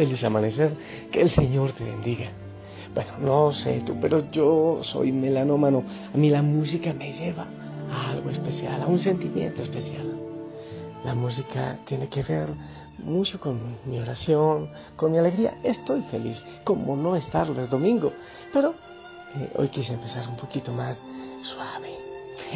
feliz amanecer. Que el Señor te bendiga. Bueno, no sé tú, pero yo soy melanómano. A mí la música me lleva a algo especial, a un sentimiento especial. La música tiene que ver mucho con mi oración, con mi alegría. Estoy feliz, como no estarlo, es domingo. Pero eh, hoy quise empezar un poquito más suave.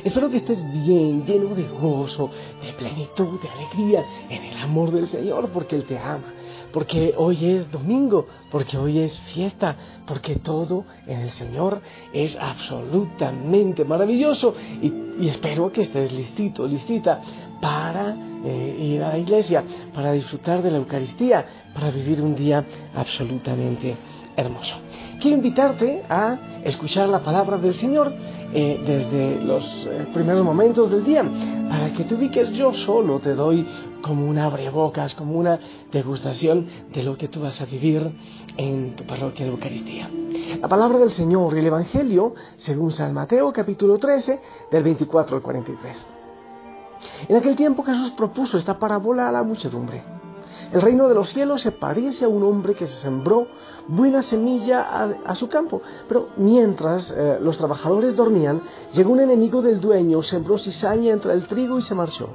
Espero que estés bien, lleno de gozo, de plenitud, de alegría, en el amor del Señor, porque Él te ama, porque hoy es domingo, porque hoy es fiesta, porque todo en el Señor es absolutamente maravilloso. Y, espero que estés listito, listita para eh, ir a la iglesia, para disfrutar de la Eucaristía, para vivir un día absolutamente hermoso. Quiero invitarte a escuchar la palabra del Señor eh, desde los eh, primeros momentos del día, para que te ubiques yo solo, te doy como una abrebocas, como una degustación de lo que tú vas a vivir en tu parroquia de Eucaristía. La palabra del Señor y el Evangelio, según San Mateo capítulo 13, del 24 al 43. En aquel tiempo Jesús propuso esta parábola a la muchedumbre. El reino de los cielos se parece a un hombre que se sembró buena semilla a, su campo, pero mientras eh, los trabajadores dormían, llegó un enemigo del dueño, sembró cizaña entre el trigo y se marchó.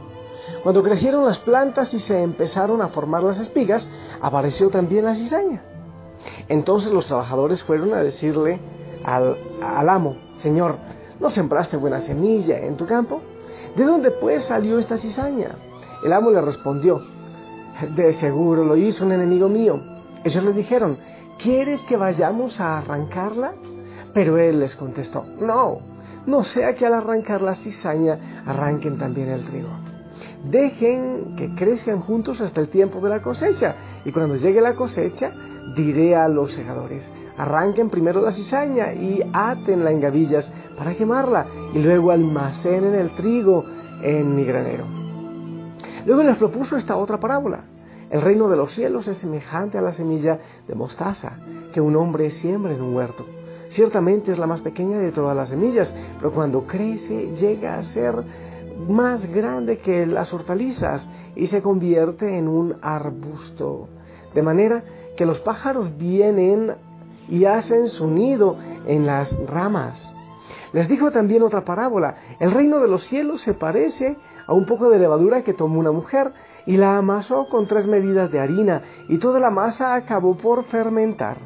Cuando crecieron las plantas y se empezaron a formar las espigas, apareció también la cizaña. Entonces los trabajadores fueron a decirle al, al amo, Señor, ¿no sembraste buena semilla en tu campo? ¿De dónde pues salió esta cizaña? El amo le respondió, de seguro lo hizo un enemigo mío. Ellos le dijeron, ¿quieres que vayamos a arrancarla? Pero él les contestó, no, no sea que al arrancar la cizaña arranquen también el trigo. Dejen que crezcan juntos hasta el tiempo de la cosecha, y cuando llegue la cosecha, diré a los segadores, arranquen primero la cizaña y atenla en gavillas para quemarla, y luego almacenen el trigo en mi granero. Luego les propuso esta otra parábola. El reino de los cielos es semejante a la semilla de mostaza que un hombre siembra en un huerto. Ciertamente es la más pequeña de todas las semillas, pero cuando crece llega a ser más grande que las hortalizas y se convierte en un arbusto. De manera que los pájaros vienen y hacen su nido en las ramas. Les dijo también otra parábola. El reino de los cielos se parece a un poco de levadura que tomó una mujer y la amasó con tres medidas de harina y toda la masa acabó por fermentar.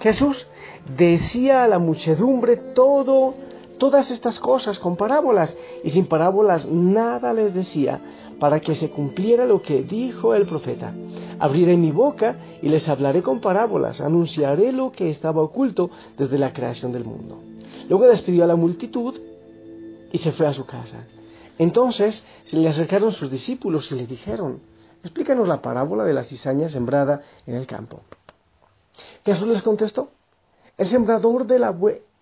Jesús decía a la muchedumbre todo, todas estas cosas con parábolas y sin parábolas nada les decía para que se cumpliera lo que dijo el profeta. Abriré mi boca y les hablaré con parábolas, anunciaré lo que estaba oculto desde la creación del mundo. Luego despidió a la multitud y se fue a su casa. Entonces se le acercaron sus discípulos y le dijeron, explícanos la parábola de la cizaña sembrada en el campo. Jesús les contestó, el sembrador de la,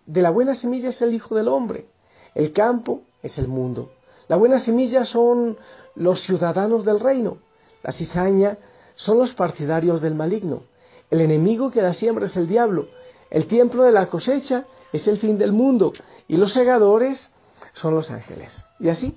de la buena semilla es el Hijo del Hombre, el campo es el mundo. La buena semilla son los ciudadanos del reino, la cizaña son los partidarios del maligno, el enemigo que la siembra es el diablo, el tiempo de la cosecha es el fin del mundo y los segadores son los ángeles. Y así,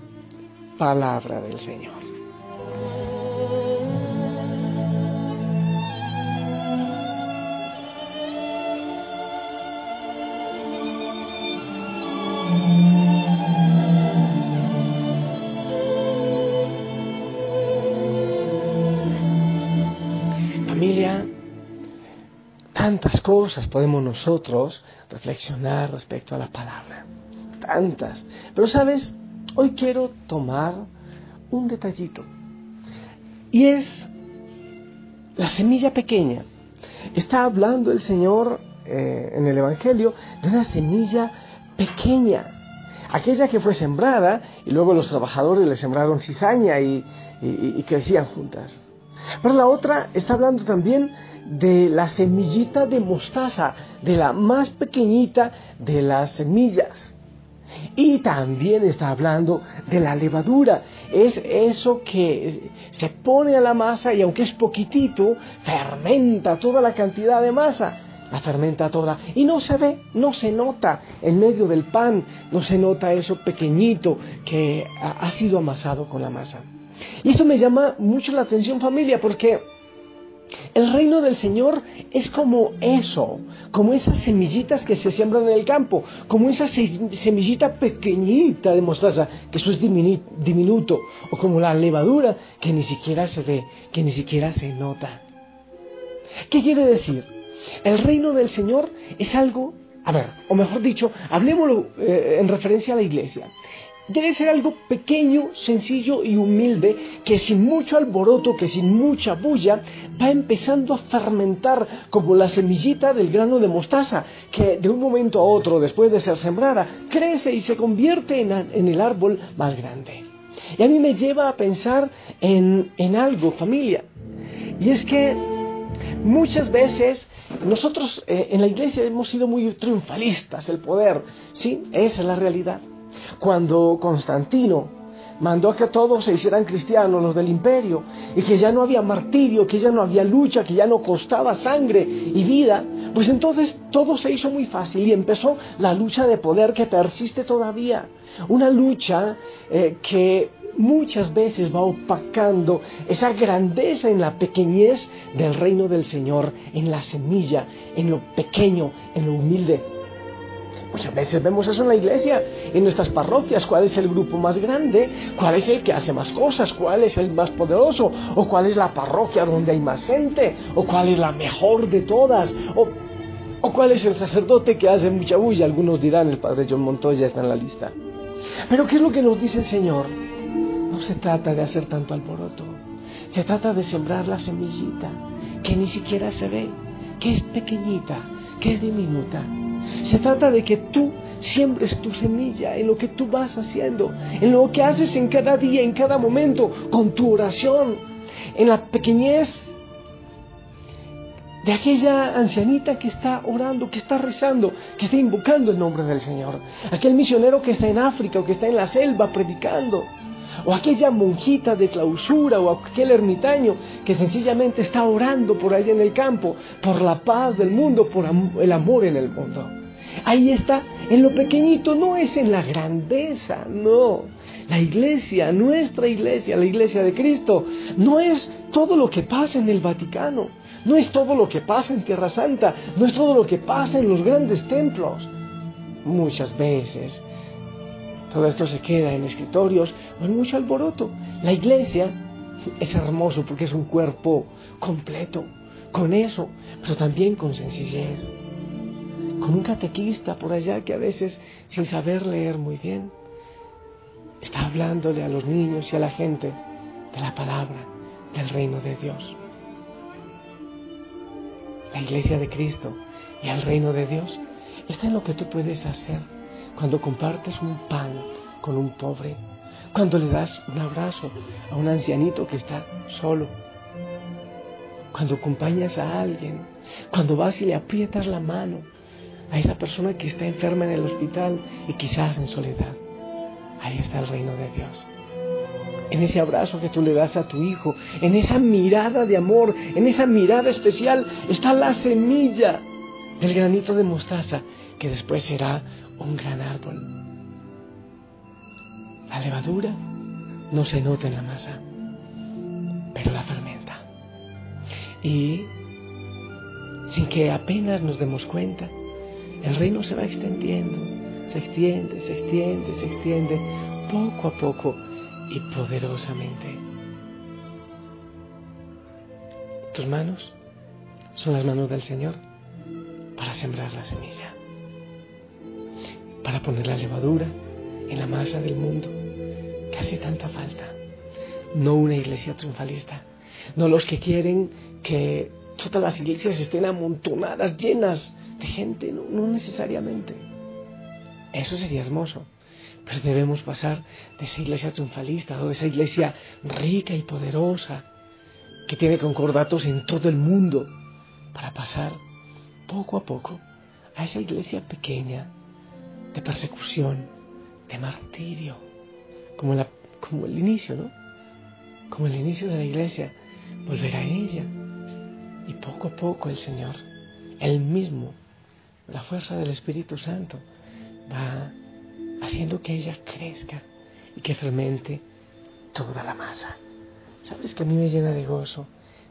palabra del Señor. Familia, tantas cosas podemos nosotros reflexionar respecto a la palabra. Tantas. Pero sabes, Hoy quiero tomar un detallito y es la semilla pequeña. Está hablando el Señor eh, en el Evangelio de una semilla pequeña, aquella que fue sembrada y luego los trabajadores le sembraron cizaña y, y crecían juntas. Pero la otra está hablando también de la semillita de mostaza, de la más pequeñita de las semillas. Y también está hablando de la levadura. Es eso que se pone a la masa y aunque es poquitito, fermenta toda la cantidad de masa. La fermenta toda y no se ve, no se nota en medio del pan, no se nota eso pequeñito que ha sido amasado con la masa. Y esto me llama mucho la atención familia porque el reino del Señor es como eso, como esas semillitas que se siembran en el campo, como esa semillita pequeñita de mostaza, que eso es diminuto, o como la levadura que ni siquiera se ve, que ni siquiera se nota. ¿Qué quiere decir? El reino del Señor es algo, a ver, o mejor dicho, hablemoslo eh, en referencia a la iglesia debe ser algo pequeño, sencillo y humilde, que sin mucho alboroto, que sin mucha bulla, va empezando a fermentar como la semillita del grano de mostaza, que de un momento a otro, después de ser sembrada, crece y se convierte en, el árbol más grande. Y a mí me lleva a pensar en, algo, familia, y es que muchas veces nosotros eh, en la iglesia hemos sido muy triunfalistas, el poder, sí, esa es la realidad. Cuando Constantino mandó a que todos se hicieran cristianos, los del imperio, y que ya no había martirio, que ya no había lucha, que ya no costaba sangre y vida, pues entonces todo se hizo muy fácil y empezó la lucha de poder que persiste todavía. Una lucha eh, que muchas veces va opacando esa grandeza en la pequeñez del reino del Señor, en la semilla, en lo pequeño, en lo humilde. Muchas veces vemos eso en la iglesia, en nuestras parroquias, cuál es el grupo más grande, cuál es el que hace más cosas, cuál es el más poderoso, o cuál es la parroquia donde hay más gente, o cuál es la mejor de todas, o, o cuál es el sacerdote que hace mucha bulla. Algunos dirán, el padre John Montoya está en la lista. Pero ¿qué es lo que nos dice el Señor? No se trata de hacer tanto alboroto, se trata de sembrar la semillita, que ni siquiera se ve, que es pequeñita, que es diminuta se trata de que tú siembres tu semilla en lo que tú vas haciendo, en lo que haces en cada día, en cada momento, con tu oración, en la pequeñez de aquella ancianita que está orando, que está rezando, que está invocando el nombre del Señor, aquel misionero que está en África o que está en la selva predicando, o aquella monjita de clausura o aquel ermitaño que sencillamente está orando por allá en el campo, por la paz del mundo, por el amor en el mundo. Ahí está, en lo pequeñito, no es en la grandeza, no. La iglesia, nuestra iglesia, la iglesia de Cristo, no es todo lo que pasa en el Vaticano, no es todo lo que pasa en Tierra Santa, no es todo lo que pasa en los grandes templos. Muchas veces todo esto se queda en escritorios o en mucho alboroto. La iglesia es hermoso porque es un cuerpo completo, con eso, pero también con sencillez con un catequista por allá que a veces, sin saber leer muy bien, está hablándole a los niños y a la gente de la palabra del reino de Dios. La iglesia de Cristo y el reino de Dios está en lo que tú puedes hacer cuando compartes un pan con un pobre, cuando le das un abrazo a un ancianito que está solo, cuando acompañas a alguien, cuando vas y le aprietas la mano a esa persona que está enferma en el hospital y quizás en soledad. Ahí está el reino de Dios. En ese abrazo que tú le das a tu hijo, en esa mirada de amor, en esa mirada especial, está la semilla del granito de mostaza que después será un gran árbol. La levadura no se nota en la masa, pero la fermenta. Y sin que apenas nos demos cuenta, el reino se va extendiendo, se extiende, se extiende, se extiende, poco a poco y poderosamente. Tus manos son las manos del Señor para sembrar la semilla, para poner la levadura en la masa del mundo que hace tanta falta. No una iglesia triunfalista, no los que quieren que todas las iglesias estén amontonadas, llenas de gente, no, necesariamente. Eso sería hermoso. Pero debemos pasar de esa iglesia triunfalista o de esa iglesia rica y poderosa que tiene concordatos en todo el mundo para pasar poco a poco a esa iglesia pequeña de persecución, de martirio, como, la, como el inicio, ¿no? Como el inicio de la iglesia, volver a ella. Y poco a poco el Señor, Él mismo, la fuerza del Espíritu Santo, va haciendo que ella crezca y que fermente toda la masa. ¿Sabes que a mí me llena de gozo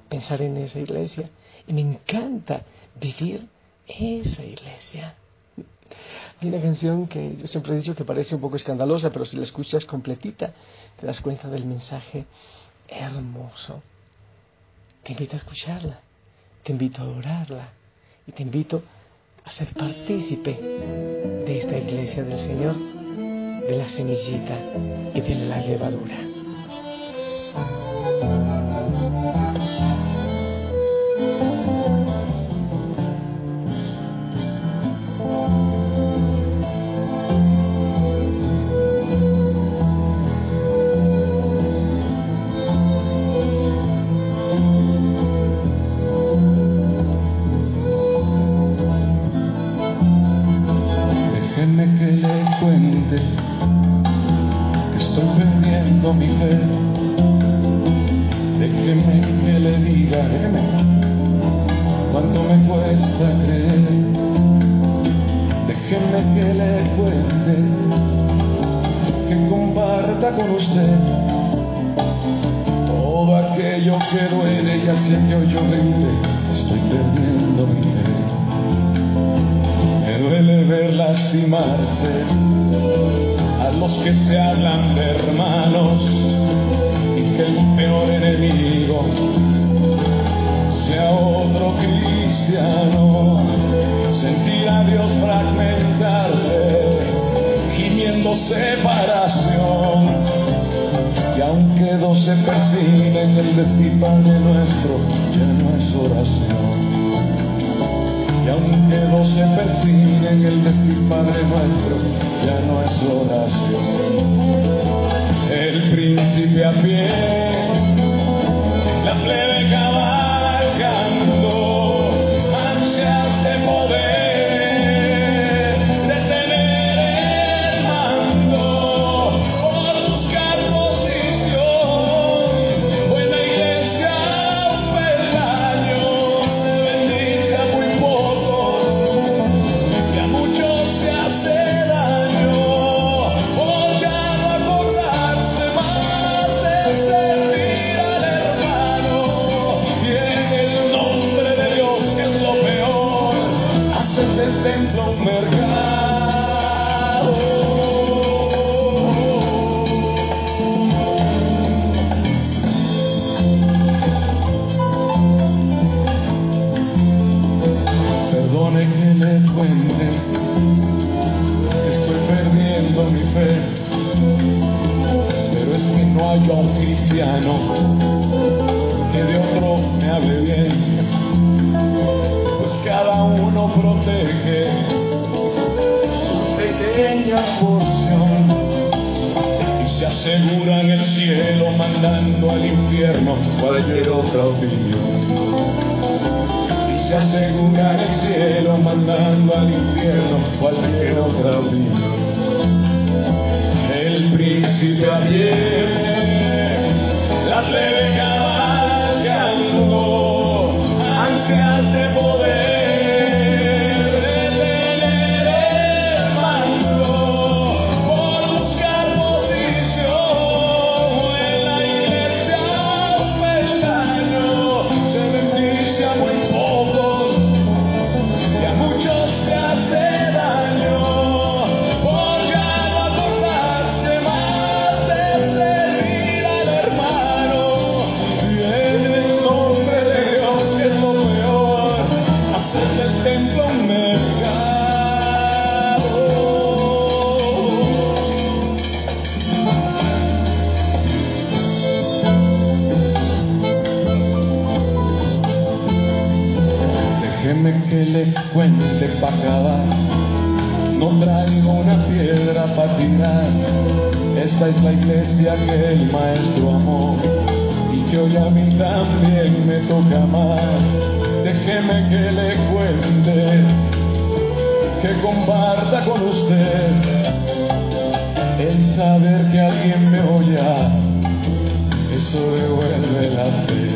pensar en esa iglesia? Y me encanta vivir esa iglesia. Hay una canción que yo siempre he dicho que parece un poco escandalosa, pero si la escuchas completita, te das cuenta del mensaje hermoso. Te invito a escucharla, te invito a orarla y te invito a ser partícipe de esta iglesia del Señor, de la semillita y de la levadura. todo aquello que duele y haciendo llorente estoy perdiendo mi fe. Me duele ver lastimarse a los que se hablan de hermanos y que el peor enemigo sea otro cristiano. Sentir a Dios fragmentarse gimiendo separación quedo se persigue en el destipado nuestro. hallo un cristiano que de otro me hable bien, pues cada uno protege su pequeña porción y se asegura en el cielo mandando al infierno cualquier otra opinión. Y se asegura en el cielo mandando al infierno cualquier otra opinión. El príncipe ayer Esta es la iglesia que el Maestro amó. y que hoy a mí también me toca más. Déjeme que le cuente, que comparta con usted el saber que alguien me oye, eso devuelve la fe.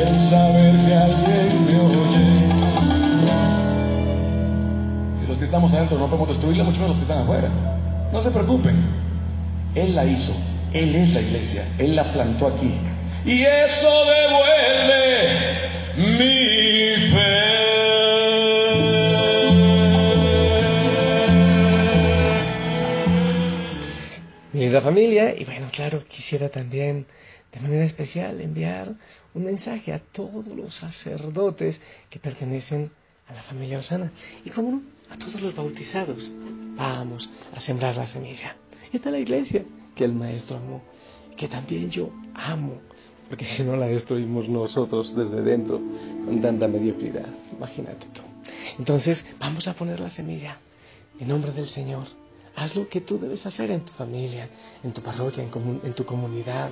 El saber que alguien estamos adentro no podemos destruirla, mucho menos los que están afuera. No se preocupen. Él la hizo. Él es la iglesia. Él la plantó aquí. Y eso devuelve mi fe. Linda familia, y bueno, claro, quisiera también de manera especial enviar un mensaje a todos los sacerdotes que pertenecen a la familia Osana y como no, a todos los bautizados. Vamos a sembrar la semilla. Esta es la iglesia que el maestro amó, que también yo amo, porque si no la destruimos nosotros desde dentro con tanta mediocridad. Imagínate tú. Entonces, vamos a poner la semilla en nombre del Señor. Haz lo que tú debes hacer en tu familia, en tu parroquia, en, en tu comunidad.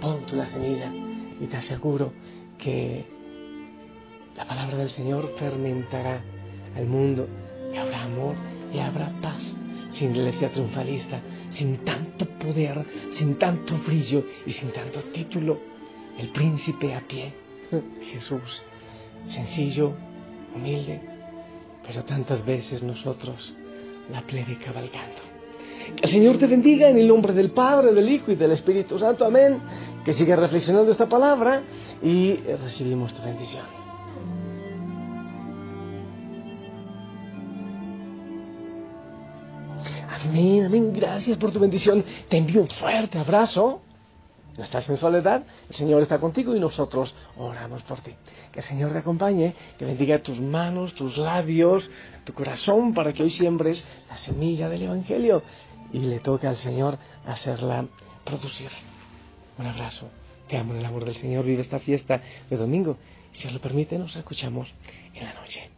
Pon tú la semilla y te aseguro que la palabra del Señor fermentará al mundo y habrá amor y habrá paz sin iglesia triunfalista, sin tanto poder, sin tanto brillo y sin tanto título. El príncipe a pie, Jesús, sencillo, humilde, pero tantas veces nosotros la plebe cabalgando. Que el Señor te bendiga en el nombre del Padre, del Hijo y del Espíritu Santo. Amén. Que siga reflexionando esta palabra y recibimos tu bendición. Amén, amén. Gracias por tu bendición. Te envío un fuerte abrazo. No estás en soledad, el Señor está contigo y nosotros oramos por ti. Que el Señor te acompañe, que bendiga tus manos, tus labios, tu corazón, para que hoy siembres la semilla del Evangelio y le toque al Señor hacerla producir. Un abrazo. Te amo en el amor del Señor. Vive esta fiesta de domingo. Si os lo permite, nos escuchamos en la noche.